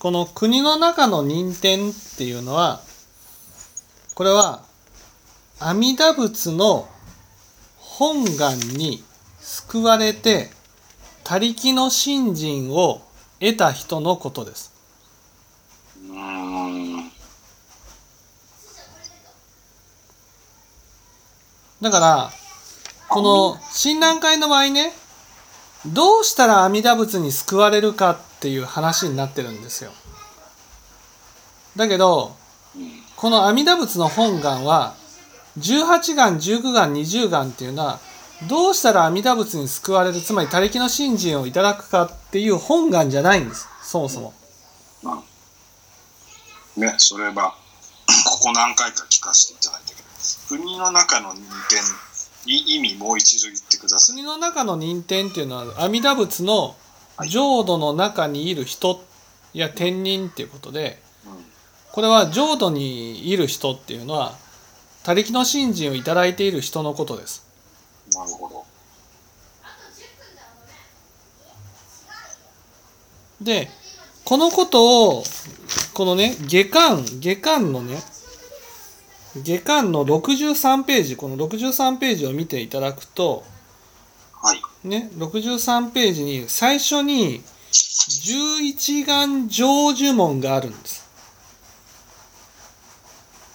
この国の中の任天っていうのはこれは阿弥陀仏の本願に救われて他力の信心を得た人のことです。だからこの親鸞会の場合ねどうしたら阿弥陀仏に救われるかっていう話になってるんですよ。だけど。この阿弥陀仏の本願は18願19願20願っていうのはどうしたら阿弥陀仏に救われるつまり他力の信心をいただくかっていう本願じゃないんですそもそも。ね、それは、ここ何回か聞かせていただいたけど、国の中の任天、い意味もう一度言ってください。国の中の任天っていうのは阿弥陀仏の浄土の中にいる人や天人っていうことでうん。これは浄土にいる人っていうのは他力の信心をいただいている人のことです。なるほど。でこのことをこのね下巻下巻のね下巻の63ページこの63ページを見ていただくとはい。ね63ページに最初に11願成就門があるんです。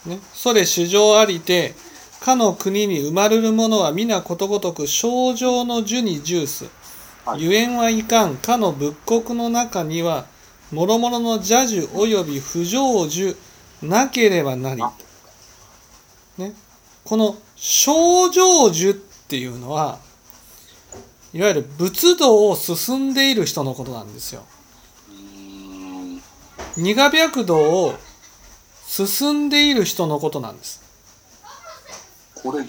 ね、それ主情ありてかの国に生まれる者は皆ことごとく症状の樹に重すはい。ゆえんはいかん。かの仏国の中には諸々の邪樹および不成就なければなり、ね、この症状樹っていうのはいわゆる仏道を進んでいる人のことなんですよ。二河白道を進んでいる人のことなんです。これ11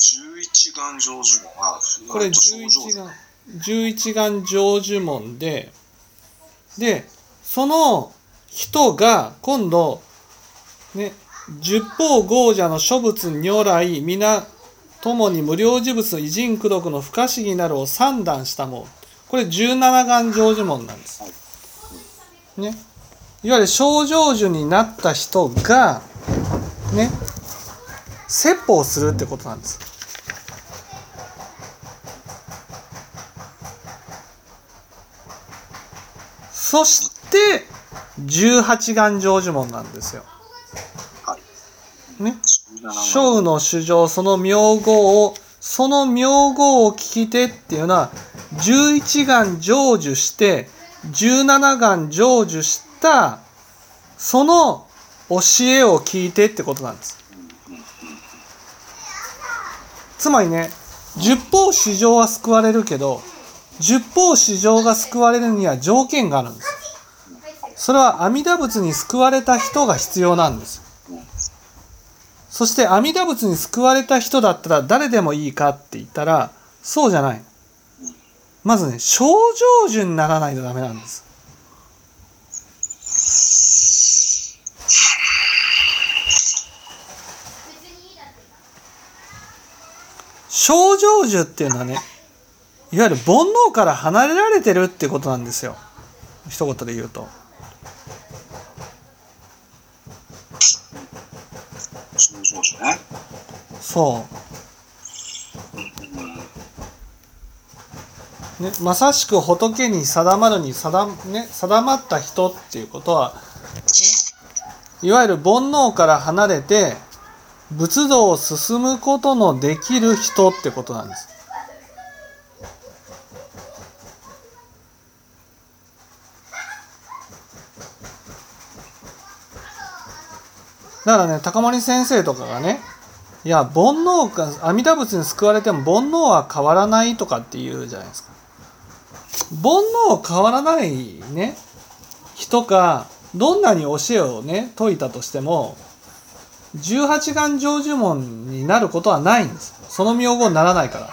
願成就門。あ、これあと症状11願11願成就門ででその人が今度ね十方豪者の諸仏如来皆共に無料事物偉人功徳の不可思議なるを三段したもんこれ17願成就門なんです。ね、いわゆる症状樹になった人がね説法するってことなんです。そして18願成就門なんですよ。はい。ね。17諸雨の主情その名号をその名号を聞き手っていうのは11願成就して17願成就したその教えを聞いてってことなんです。つまりね十方四情は救われるけど十方四情が救われるには条件があるんです。それは阿弥陀仏に救われた人が必要なんです。そして阿弥陀仏に救われた人だったら誰でもいいかって言ったらそうじゃない。まずね症状順にならないとダメなんです。症状樹っていうのはねいわゆる煩悩から離れられてるってことなんですよ一言で言うとね。そううん。ね、まさしく仏に定まるに定,、ね、定まった人っていうことは、ねいわゆる煩悩から離れて仏道を進むことのできる人ってことなんです。だからね高森先生とかがねいや煩悩か阿弥陀仏に救われても煩悩は変わらないとかって言うじゃないですか。煩悩変わらないね人かどんなに教えをね説いたとしても18願成就門になることはないんですその名号にならないから